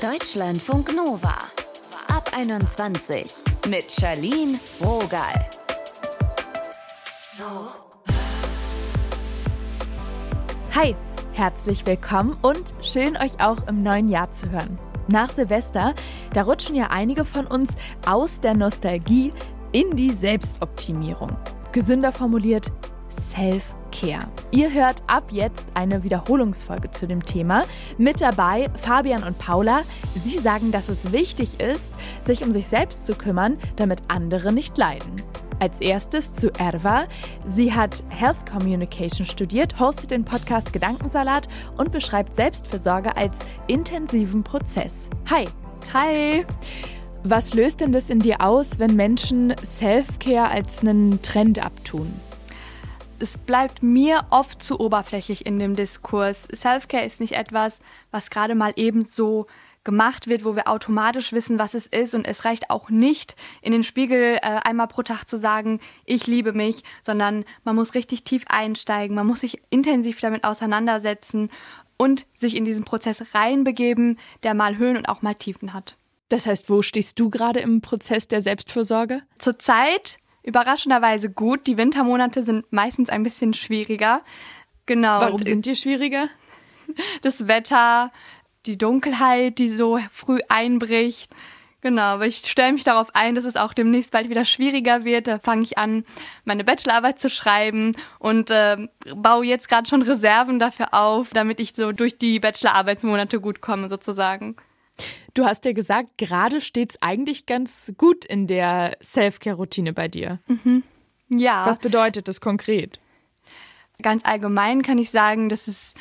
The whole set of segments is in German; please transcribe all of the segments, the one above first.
Deutschlandfunk Nova. Ab 21 mit Charlene Rogal. Hi, herzlich willkommen und schön euch auch im neuen Jahr zu hören. Nach Silvester, da rutschen ja einige von uns aus der Nostalgie in die Selbstoptimierung. Gesünder formuliert, Self-Care. Ihr hört ab jetzt eine Wiederholungsfolge zu dem Thema. Mit dabei Fabian und Paula. Sie sagen, dass es wichtig ist, sich um sich selbst zu kümmern, damit andere nicht leiden. Als erstes zu Erva. Sie hat Health Communication studiert, hostet den Podcast Gedankensalat und beschreibt Selbstfürsorge als intensiven Prozess. Hi. Hi. Was löst denn das in dir aus, wenn Menschen Self-Care als einen Trend abtun? Es bleibt mir oft zu oberflächlich in dem Diskurs. Self-Care ist nicht etwas, was gerade mal eben so gemacht wird, wo wir automatisch wissen, was es ist. Und es reicht auch nicht, in den Spiegel äh, einmal pro Tag zu sagen, ich liebe mich, sondern man muss richtig tief einsteigen, man muss sich intensiv damit auseinandersetzen und sich in diesen Prozess reinbegeben, der mal Höhen und auch mal Tiefen hat. Das heißt, wo stehst du gerade im Prozess der Selbstfürsorge? Zurzeit überraschenderweise gut. Die Wintermonate sind meistens ein bisschen schwieriger. Genau. Warum sind die schwieriger? Das Wetter, die Dunkelheit, die so früh einbricht. Genau, aber ich stelle mich darauf ein, dass es auch demnächst bald wieder schwieriger wird. Da fange ich an, meine Bachelorarbeit zu schreiben und äh, baue jetzt gerade schon Reserven dafür auf, damit ich so durch die Bachelorarbeitsmonate gut komme, sozusagen. Du hast ja gesagt, gerade steht es eigentlich ganz gut in der Self-Care-Routine bei dir. Mhm. Ja. Was bedeutet das konkret? Ganz allgemein kann ich sagen, dass es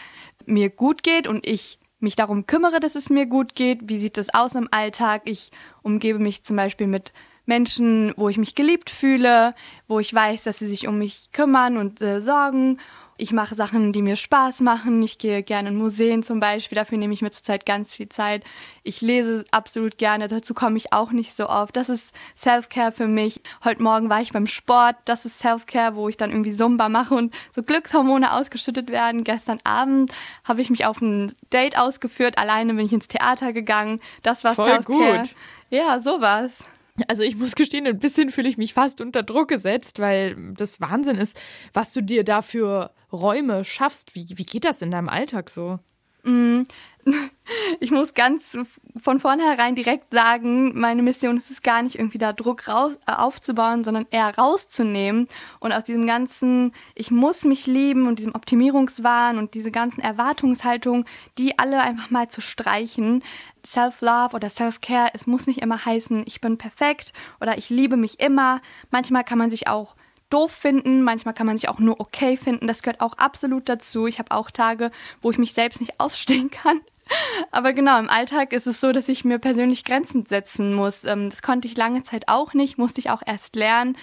mir gut geht und ich mich darum kümmere, dass es mir gut geht. Wie sieht es aus im Alltag? Ich umgebe mich zum Beispiel mit Menschen, wo ich mich geliebt fühle, wo ich weiß, dass sie sich um mich kümmern und äh, sorgen ich mache Sachen, die mir Spaß machen. Ich gehe gerne in Museen zum Beispiel. Dafür nehme ich mir zurzeit ganz viel Zeit. Ich lese absolut gerne. Dazu komme ich auch nicht so oft. Das ist Self-Care für mich. Heute Morgen war ich beim Sport. Das ist Self-Care, wo ich dann irgendwie Zumba mache und so Glückshormone ausgeschüttet werden. Gestern Abend habe ich mich auf ein Date ausgeführt. Alleine bin ich ins Theater gegangen. Das war Self-Care. gut. Ja, sowas. Also ich muss gestehen, ein bisschen fühle ich mich fast unter Druck gesetzt, weil das Wahnsinn ist, was du dir da für Räume schaffst. Wie, wie geht das in deinem Alltag so? Mm. Ich muss ganz von vornherein direkt sagen, meine Mission ist es gar nicht irgendwie da Druck raus, äh, aufzubauen, sondern eher rauszunehmen und aus diesem ganzen, ich muss mich lieben und diesem Optimierungswahn und diese ganzen Erwartungshaltungen, die alle einfach mal zu streichen. Self-Love oder Self-Care, es muss nicht immer heißen, ich bin perfekt oder ich liebe mich immer. Manchmal kann man sich auch doof finden, manchmal kann man sich auch nur okay finden. Das gehört auch absolut dazu. Ich habe auch Tage, wo ich mich selbst nicht ausstehen kann. Aber genau, im Alltag ist es so, dass ich mir persönlich Grenzen setzen muss. Ähm, das konnte ich lange Zeit auch nicht, musste ich auch erst lernen.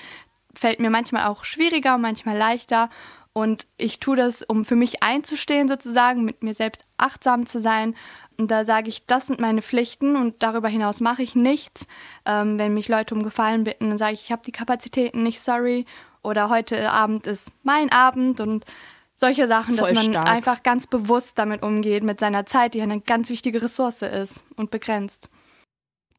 Fällt mir manchmal auch schwieriger, manchmal leichter. Und ich tue das, um für mich einzustehen, sozusagen, mit mir selbst achtsam zu sein. Und da sage ich, das sind meine Pflichten und darüber hinaus mache ich nichts. Ähm, wenn mich Leute um Gefallen bitten, dann sage ich, ich habe die Kapazitäten nicht, sorry oder heute Abend ist mein Abend und solche Sachen, Voll dass man stark. einfach ganz bewusst damit umgeht, mit seiner Zeit, die eine ganz wichtige Ressource ist und begrenzt.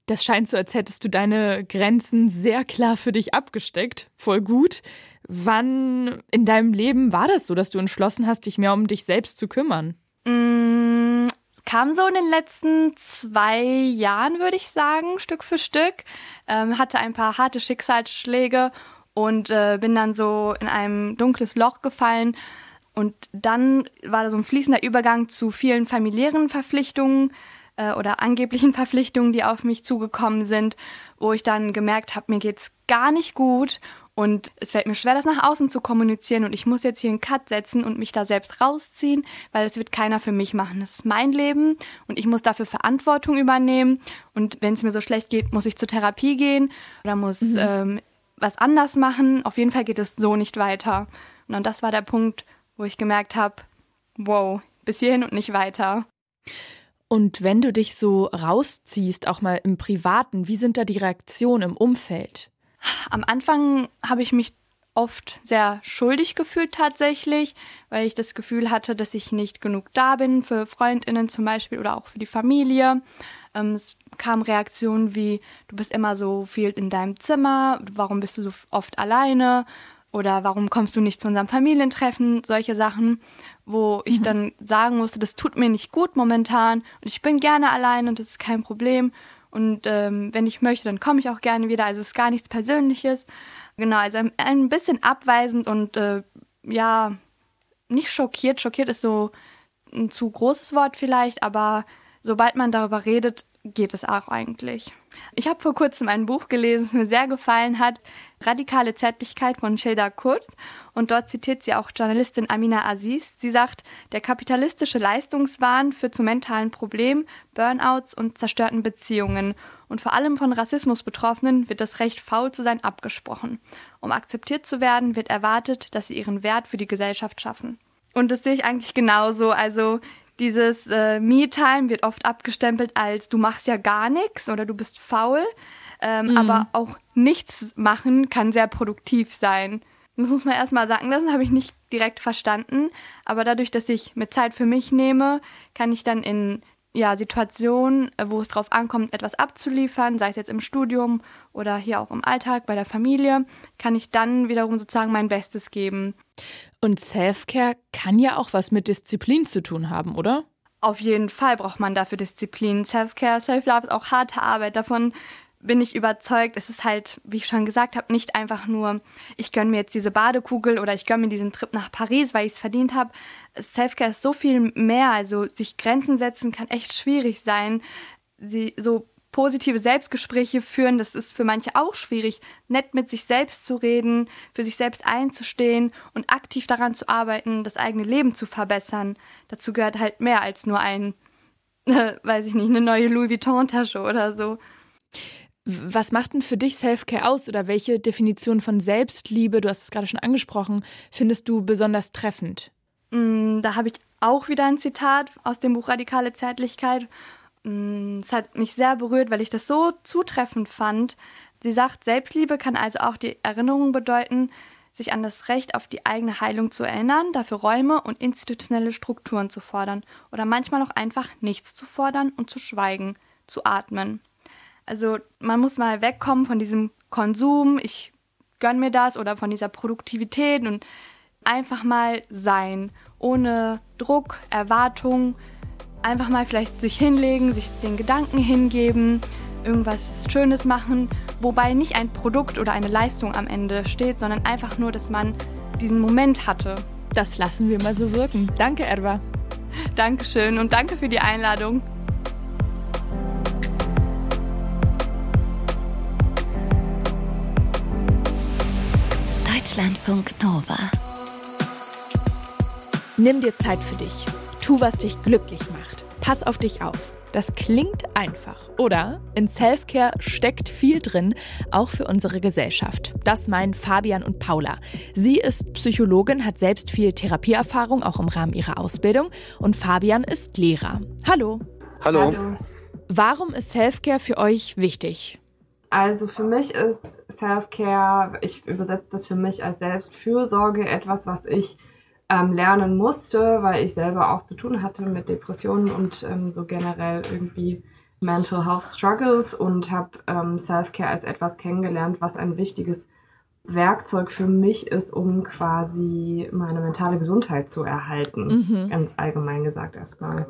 Das scheint so, als hättest du deine Grenzen sehr klar für dich abgesteckt. Voll gut. Wann in deinem Leben war das so, dass du entschlossen hast, dich mehr um dich selbst zu kümmern? Mm, kam so in den letzten zwei Jahren, würde ich sagen, Stück für Stück. Ähm, hatte ein paar harte Schicksalsschläge und äh, bin dann so in ein dunkles Loch gefallen. Und dann war da so ein fließender Übergang zu vielen familiären Verpflichtungen äh, oder angeblichen Verpflichtungen, die auf mich zugekommen sind, wo ich dann gemerkt habe, mir geht's gar nicht gut und es fällt mir schwer, das nach außen zu kommunizieren und ich muss jetzt hier einen Cut setzen und mich da selbst rausziehen, weil es wird keiner für mich machen. Das ist mein Leben und ich muss dafür Verantwortung übernehmen und wenn es mir so schlecht geht, muss ich zur Therapie gehen oder muss mhm. ähm, was anders machen. Auf jeden Fall geht es so nicht weiter. Und das war der Punkt, wo ich gemerkt habe, wow, bis hierhin und nicht weiter. Und wenn du dich so rausziehst, auch mal im Privaten, wie sind da die Reaktionen im Umfeld? Am Anfang habe ich mich oft sehr schuldig gefühlt tatsächlich, weil ich das Gefühl hatte, dass ich nicht genug da bin für Freundinnen zum Beispiel oder auch für die Familie. Ähm, es kamen Reaktionen wie, du bist immer so viel in deinem Zimmer, warum bist du so oft alleine oder warum kommst du nicht zu unserem Familientreffen, solche Sachen, wo ich mhm. dann sagen musste, das tut mir nicht gut momentan und ich bin gerne allein und das ist kein Problem. Und ähm, wenn ich möchte, dann komme ich auch gerne wieder. Also es ist gar nichts Persönliches. Genau, also ein, ein bisschen abweisend und äh, ja, nicht schockiert. Schockiert ist so ein zu großes Wort vielleicht, aber sobald man darüber redet, geht es auch eigentlich. Ich habe vor kurzem ein Buch gelesen, das mir sehr gefallen hat, Radikale Zärtlichkeit von Sheda Kurz. Und dort zitiert sie auch Journalistin Amina Aziz. Sie sagt, der kapitalistische Leistungswahn führt zu mentalen Problemen, Burnouts und zerstörten Beziehungen. Und vor allem von Rassismus Betroffenen wird das Recht, faul zu sein, abgesprochen. Um akzeptiert zu werden, wird erwartet, dass sie ihren Wert für die Gesellschaft schaffen. Und das sehe ich eigentlich genauso. Also dieses äh, Me-Time wird oft abgestempelt als du machst ja gar nichts oder du bist faul. Ähm, mhm. Aber auch nichts machen kann sehr produktiv sein. Das muss man erstmal sagen lassen, habe ich nicht direkt verstanden. Aber dadurch, dass ich mir Zeit für mich nehme, kann ich dann in ja, Situationen, äh, wo es drauf ankommt, etwas abzuliefern, sei es jetzt im Studium oder hier auch im Alltag bei der Familie, kann ich dann wiederum sozusagen mein Bestes geben. Und Self-Care kann ja auch was mit Disziplin zu tun haben, oder? Auf jeden Fall braucht man dafür Disziplin. Self-Care, Self-Love ist auch harte Arbeit. Davon bin ich überzeugt, es ist halt, wie ich schon gesagt habe, nicht einfach nur, ich gönne mir jetzt diese Badekugel oder ich gönne mir diesen Trip nach Paris, weil ich es verdient habe. Selfcare ist so viel mehr, also sich Grenzen setzen kann echt schwierig sein. Sie so positive Selbstgespräche führen, das ist für manche auch schwierig, nett mit sich selbst zu reden, für sich selbst einzustehen und aktiv daran zu arbeiten, das eigene Leben zu verbessern. Dazu gehört halt mehr als nur ein, äh, weiß ich nicht, eine neue Louis Vuitton-Tasche oder so. Was macht denn für dich Self-Care aus oder welche Definition von Selbstliebe, du hast es gerade schon angesprochen, findest du besonders treffend? Mm, da habe ich auch wieder ein Zitat aus dem Buch Radikale Zärtlichkeit. Mm, es hat mich sehr berührt, weil ich das so zutreffend fand. Sie sagt, Selbstliebe kann also auch die Erinnerung bedeuten, sich an das Recht auf die eigene Heilung zu erinnern, dafür Räume und institutionelle Strukturen zu fordern oder manchmal auch einfach nichts zu fordern und zu schweigen, zu atmen. Also man muss mal wegkommen von diesem Konsum, ich gönn mir das oder von dieser Produktivität und einfach mal sein, ohne Druck, Erwartung, einfach mal vielleicht sich hinlegen, sich den Gedanken hingeben, irgendwas Schönes machen, wobei nicht ein Produkt oder eine Leistung am Ende steht, sondern einfach nur, dass man diesen Moment hatte. Das lassen wir mal so wirken. Danke, Erwa. Dankeschön und danke für die Einladung. Deutschlandfunk Nova. Nimm dir Zeit für dich. Tu, was dich glücklich macht. Pass auf dich auf. Das klingt einfach, oder? In Selfcare steckt viel drin, auch für unsere Gesellschaft. Das meinen Fabian und Paula. Sie ist Psychologin, hat selbst viel Therapieerfahrung, auch im Rahmen ihrer Ausbildung. Und Fabian ist Lehrer. Hallo. Hallo. Hallo. Warum ist Selfcare für euch wichtig? Also für mich ist Self-Care, ich übersetze das für mich als Selbstfürsorge, etwas, was ich ähm, lernen musste, weil ich selber auch zu tun hatte mit Depressionen und ähm, so generell irgendwie Mental Health Struggles und habe ähm, Self-Care als etwas kennengelernt, was ein wichtiges Werkzeug für mich ist, um quasi meine mentale Gesundheit zu erhalten. Mhm. Ganz allgemein gesagt erstmal.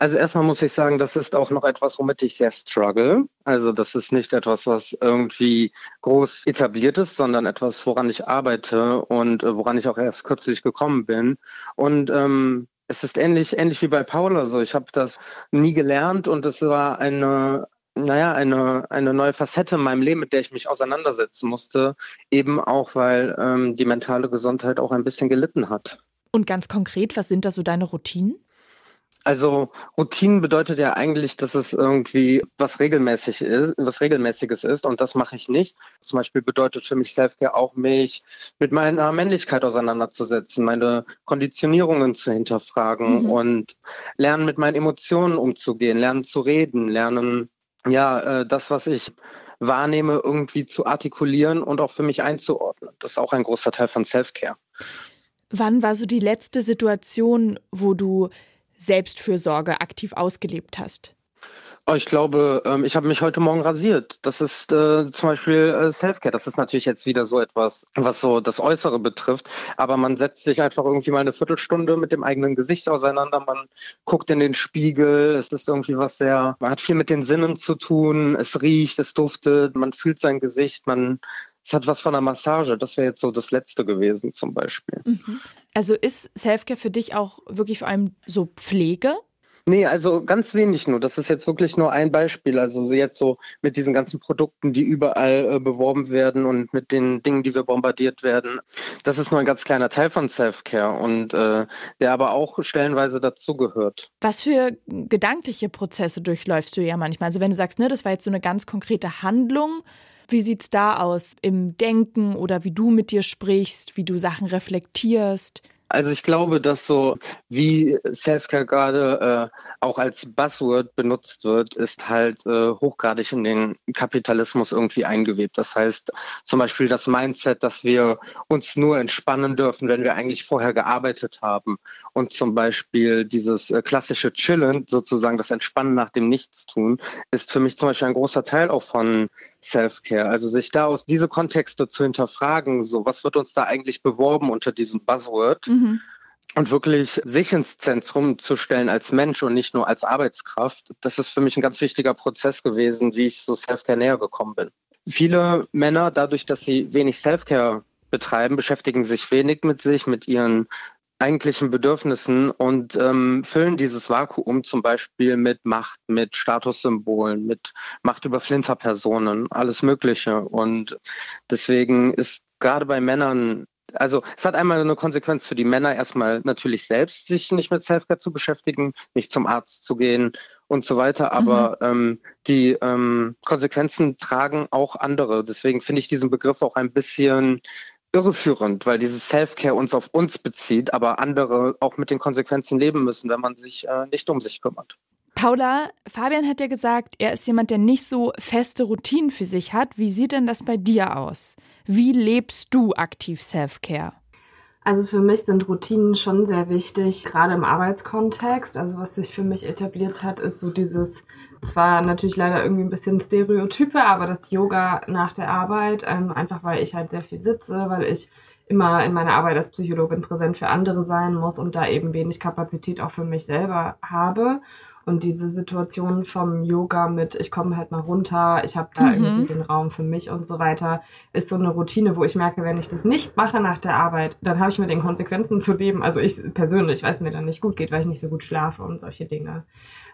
Also erstmal muss ich sagen, das ist auch noch etwas, womit ich sehr struggle. Also das ist nicht etwas, was irgendwie groß etabliert ist, sondern etwas, woran ich arbeite und äh, woran ich auch erst kürzlich gekommen bin. Und ähm, es ist ähnlich, ähnlich wie bei Paula so. Ich habe das nie gelernt und es war eine, naja, eine, eine neue Facette in meinem Leben, mit der ich mich auseinandersetzen musste, eben auch, weil ähm, die mentale Gesundheit auch ein bisschen gelitten hat. Und ganz konkret, was sind da so deine Routinen? Also Routinen bedeutet ja eigentlich, dass es irgendwie was regelmäßig ist, was regelmäßiges ist und das mache ich nicht. Zum Beispiel bedeutet für mich Selfcare auch mich mit meiner Männlichkeit auseinanderzusetzen, meine Konditionierungen zu hinterfragen mhm. und lernen mit meinen Emotionen umzugehen, lernen zu reden, lernen ja äh, das, was ich wahrnehme, irgendwie zu artikulieren und auch für mich einzuordnen. Das ist auch ein großer Teil von Self-Care. Wann war so die letzte Situation, wo du Selbstfürsorge aktiv ausgelebt hast? Oh, ich glaube, ähm, ich habe mich heute Morgen rasiert. Das ist äh, zum Beispiel äh, Selfcare. Das ist natürlich jetzt wieder so etwas, was so das Äußere betrifft. Aber man setzt sich einfach irgendwie mal eine Viertelstunde mit dem eigenen Gesicht auseinander. Man guckt in den Spiegel. Es ist irgendwie was sehr, man hat viel mit den Sinnen zu tun. Es riecht, es duftet, man fühlt sein Gesicht, man es hat was von einer Massage. Das wäre jetzt so das Letzte gewesen zum Beispiel. Mhm. Also ist Selfcare für dich auch wirklich vor allem so Pflege? Nee, also ganz wenig nur. Das ist jetzt wirklich nur ein Beispiel. Also jetzt so mit diesen ganzen Produkten, die überall äh, beworben werden und mit den Dingen, die wir bombardiert werden. Das ist nur ein ganz kleiner Teil von Self-Care und äh, der aber auch stellenweise dazugehört. Was für gedankliche Prozesse durchläufst du ja manchmal? Also wenn du sagst, ne, das war jetzt so eine ganz konkrete Handlung, wie sieht es da aus im Denken oder wie du mit dir sprichst, wie du Sachen reflektierst? Also ich glaube, dass so wie Selfcare gerade äh, auch als Buzzword benutzt wird, ist halt äh, hochgradig in den Kapitalismus irgendwie eingewebt. Das heißt zum Beispiel das Mindset, dass wir uns nur entspannen dürfen, wenn wir eigentlich vorher gearbeitet haben. Und zum Beispiel dieses äh, klassische Chillen, sozusagen das Entspannen nach dem Nichtstun, ist für mich zum Beispiel ein großer Teil auch von Self-Care. Also sich da aus diese Kontexte zu hinterfragen, so was wird uns da eigentlich beworben unter diesem Buzzword? Mhm. Und wirklich sich ins Zentrum zu stellen als Mensch und nicht nur als Arbeitskraft, das ist für mich ein ganz wichtiger Prozess gewesen, wie ich so Self-Care näher gekommen bin. Viele Männer, dadurch, dass sie wenig Self-Care betreiben, beschäftigen sich wenig mit sich, mit ihren eigentlichen Bedürfnissen und ähm, füllen dieses Vakuum zum Beispiel mit Macht, mit Statussymbolen, mit Macht über Flinterpersonen, alles Mögliche. Und deswegen ist gerade bei Männern also es hat einmal eine Konsequenz für die Männer, erstmal natürlich selbst sich nicht mit Selfcare zu beschäftigen, nicht zum Arzt zu gehen und so weiter. Aber mhm. ähm, die ähm, Konsequenzen tragen auch andere. Deswegen finde ich diesen Begriff auch ein bisschen irreführend, weil dieses Self-Care uns auf uns bezieht, aber andere auch mit den Konsequenzen leben müssen, wenn man sich äh, nicht um sich kümmert. Paula, Fabian hat ja gesagt, er ist jemand, der nicht so feste Routinen für sich hat. Wie sieht denn das bei dir aus? Wie lebst du aktiv Self-Care? Also für mich sind Routinen schon sehr wichtig, gerade im Arbeitskontext. Also was sich für mich etabliert hat, ist so dieses, zwar natürlich leider irgendwie ein bisschen Stereotype, aber das Yoga nach der Arbeit, ähm, einfach weil ich halt sehr viel sitze, weil ich immer in meiner Arbeit als Psychologin präsent für andere sein muss und da eben wenig Kapazität auch für mich selber habe. Und diese Situation vom Yoga mit, ich komme halt mal runter, ich habe da mhm. irgendwie den Raum für mich und so weiter, ist so eine Routine, wo ich merke, wenn ich das nicht mache nach der Arbeit, dann habe ich mit den Konsequenzen zu leben. Also ich persönlich, weil es mir dann nicht gut geht, weil ich nicht so gut schlafe und solche Dinge.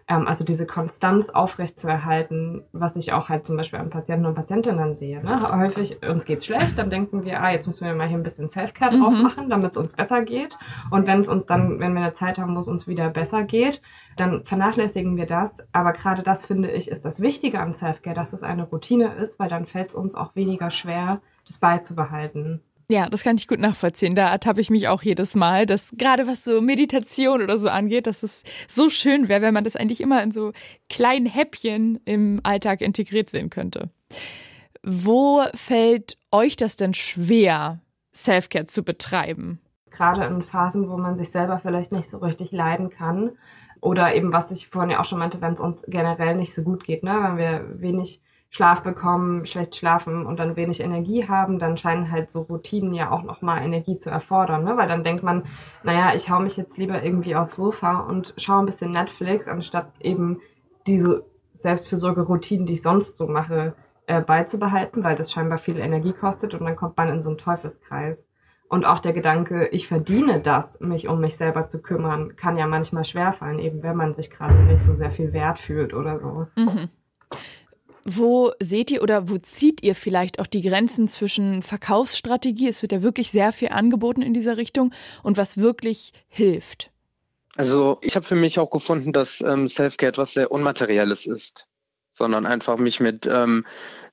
Ähm, also diese Konstanz aufrechtzuerhalten, was ich auch halt zum Beispiel an Patienten und Patientinnen sehe. Ne? Häufig, uns geht's schlecht, dann denken wir, ah, jetzt müssen wir mal hier ein bisschen Self-Care drauf mhm. machen, damit es uns besser geht. Und wenn es uns dann, wenn wir eine Zeit haben, wo es uns wieder besser geht, dann vernachlässigen wir das. Aber gerade das finde ich, ist das Wichtige am Self-Care, dass es eine Routine ist, weil dann fällt es uns auch weniger schwer, das beizubehalten. Ja, das kann ich gut nachvollziehen. Da ertappe ich mich auch jedes Mal, dass gerade was so Meditation oder so angeht, dass es so schön wäre, wenn man das eigentlich immer in so kleinen Häppchen im Alltag integriert sehen könnte. Wo fällt euch das denn schwer, Selfcare zu betreiben? Gerade in Phasen, wo man sich selber vielleicht nicht so richtig leiden kann. Oder eben, was ich vorhin ja auch schon meinte, wenn es uns generell nicht so gut geht, ne? wenn wir wenig Schlaf bekommen, schlecht schlafen und dann wenig Energie haben, dann scheinen halt so Routinen ja auch nochmal Energie zu erfordern, ne? weil dann denkt man, naja, ich hau mich jetzt lieber irgendwie aufs Sofa und schaue ein bisschen Netflix, anstatt eben diese Selbstfürsorge-Routinen, die ich sonst so mache, äh, beizubehalten, weil das scheinbar viel Energie kostet und dann kommt man in so einen Teufelskreis. Und auch der Gedanke, ich verdiene das, mich um mich selber zu kümmern, kann ja manchmal schwerfallen, eben wenn man sich gerade nicht so sehr viel wert fühlt oder so. Mhm. Wo seht ihr oder wo zieht ihr vielleicht auch die Grenzen zwischen Verkaufsstrategie, es wird ja wirklich sehr viel angeboten in dieser Richtung, und was wirklich hilft? Also ich habe für mich auch gefunden, dass ähm, Selfcare etwas sehr Unmaterielles ist, sondern einfach mich mit ähm,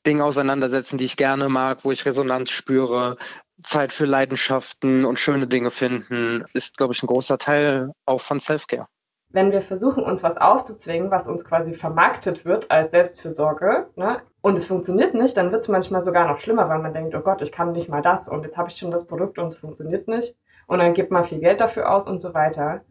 Dingen auseinandersetzen, die ich gerne mag, wo ich Resonanz spüre. Zeit für Leidenschaften und schöne Dinge finden ist, glaube ich, ein großer Teil auch von Selfcare. Wenn wir versuchen, uns was aufzuzwingen, was uns quasi vermarktet wird als Selbstfürsorge, ne, und es funktioniert nicht, dann wird es manchmal sogar noch schlimmer, weil man denkt, oh Gott, ich kann nicht mal das und jetzt habe ich schon das Produkt und es funktioniert nicht. Und dann gibt man viel Geld dafür aus und so weiter.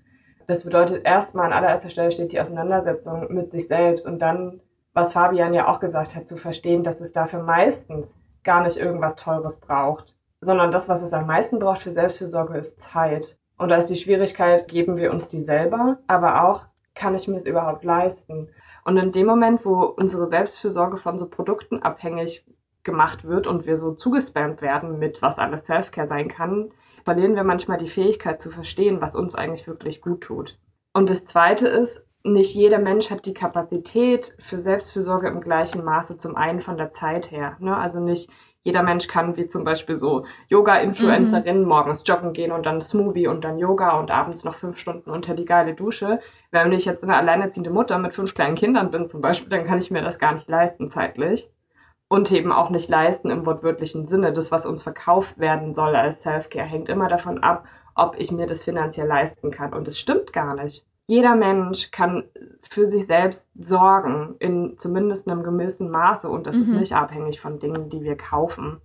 Das bedeutet erstmal an allererster Stelle steht die Auseinandersetzung mit sich selbst und dann, was Fabian ja auch gesagt hat, zu verstehen, dass es dafür meistens gar nicht irgendwas Teures braucht, sondern das, was es am meisten braucht für Selbstfürsorge, ist Zeit. Und da ist die Schwierigkeit, geben wir uns die selber, aber auch, kann ich mir es überhaupt leisten? Und in dem Moment, wo unsere Selbstfürsorge von so Produkten abhängig gemacht wird und wir so zugespammt werden mit, was alles Selfcare sein kann, verlieren wir manchmal die Fähigkeit zu verstehen, was uns eigentlich wirklich gut tut. Und das Zweite ist, nicht jeder Mensch hat die Kapazität für Selbstfürsorge im gleichen Maße, zum einen von der Zeit her. Ne? Also nicht jeder Mensch kann, wie zum Beispiel so Yoga-Influencerinnen, mhm. morgens joggen gehen und dann Smoothie und dann Yoga und abends noch fünf Stunden unter die geile Dusche. Wenn ich jetzt eine alleinerziehende Mutter mit fünf kleinen Kindern bin zum Beispiel, dann kann ich mir das gar nicht leisten zeitlich. Und eben auch nicht leisten im wortwörtlichen Sinne. Das, was uns verkauft werden soll als Self-Care, hängt immer davon ab, ob ich mir das finanziell leisten kann. Und es stimmt gar nicht jeder Mensch kann für sich selbst sorgen, in zumindest einem gewissen Maße. Und das mhm. ist nicht abhängig von Dingen, die wir kaufen.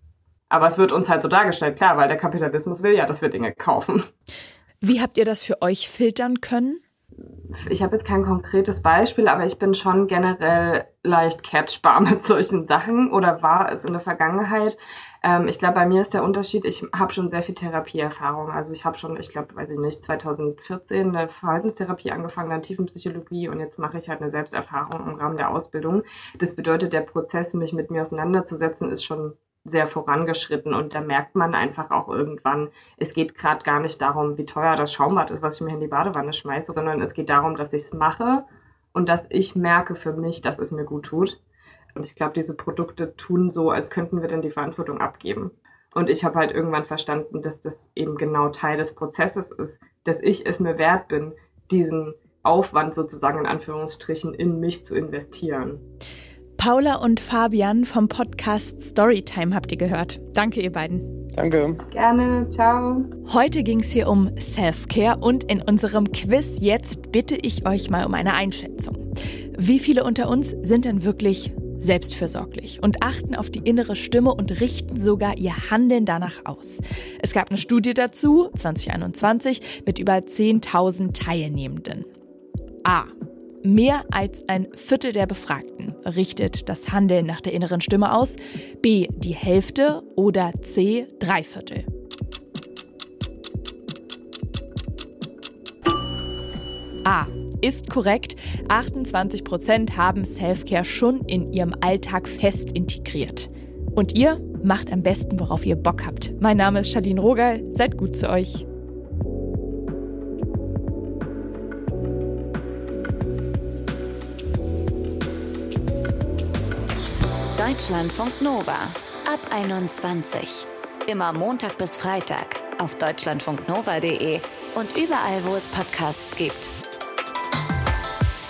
Aber es wird uns halt so dargestellt, klar, weil der Kapitalismus will ja, dass wir Dinge kaufen. Wie habt ihr das für euch filtern können? Ich habe jetzt kein konkretes Beispiel, aber ich bin schon generell leicht catchbar mit solchen Sachen oder war es in der Vergangenheit. Ähm, ich glaube, bei mir ist der Unterschied, ich habe schon sehr viel Therapieerfahrung. Also ich habe schon, ich glaube, weiß ich nicht, 2014 eine Verhaltenstherapie angefangen, dann Tiefenpsychologie und jetzt mache ich halt eine Selbsterfahrung im Rahmen der Ausbildung. Das bedeutet, der Prozess, mich mit mir auseinanderzusetzen, ist schon sehr vorangeschritten und da merkt man einfach auch irgendwann, es geht gerade gar nicht darum, wie teuer das Schaumbad ist, was ich mir in die Badewanne schmeiße, sondern es geht darum, dass ich es mache und dass ich merke für mich, dass es mir gut tut. Und ich glaube, diese Produkte tun so, als könnten wir dann die Verantwortung abgeben. Und ich habe halt irgendwann verstanden, dass das eben genau Teil des Prozesses ist, dass ich es mir wert bin, diesen Aufwand sozusagen in Anführungsstrichen in mich zu investieren. Paula und Fabian vom Podcast Storytime habt ihr gehört. Danke, ihr beiden. Danke. Gerne. Ciao. Heute ging es hier um Self-Care und in unserem Quiz jetzt bitte ich euch mal um eine Einschätzung. Wie viele unter uns sind denn wirklich selbstfürsorglich und achten auf die innere Stimme und richten sogar ihr Handeln danach aus. Es gab eine Studie dazu, 2021, mit über 10.000 Teilnehmenden. A. Mehr als ein Viertel der Befragten richtet das Handeln nach der inneren Stimme aus. B. Die Hälfte oder C. Drei Viertel. A ist korrekt. 28 Prozent haben Selfcare schon in ihrem Alltag fest integriert. Und ihr macht am besten, worauf ihr Bock habt. Mein Name ist Charlene Rogal. Seid gut zu euch. Deutschlandfunk Nova ab 21. Immer Montag bis Freitag auf deutschlandfunknova.de und überall, wo es Podcasts gibt.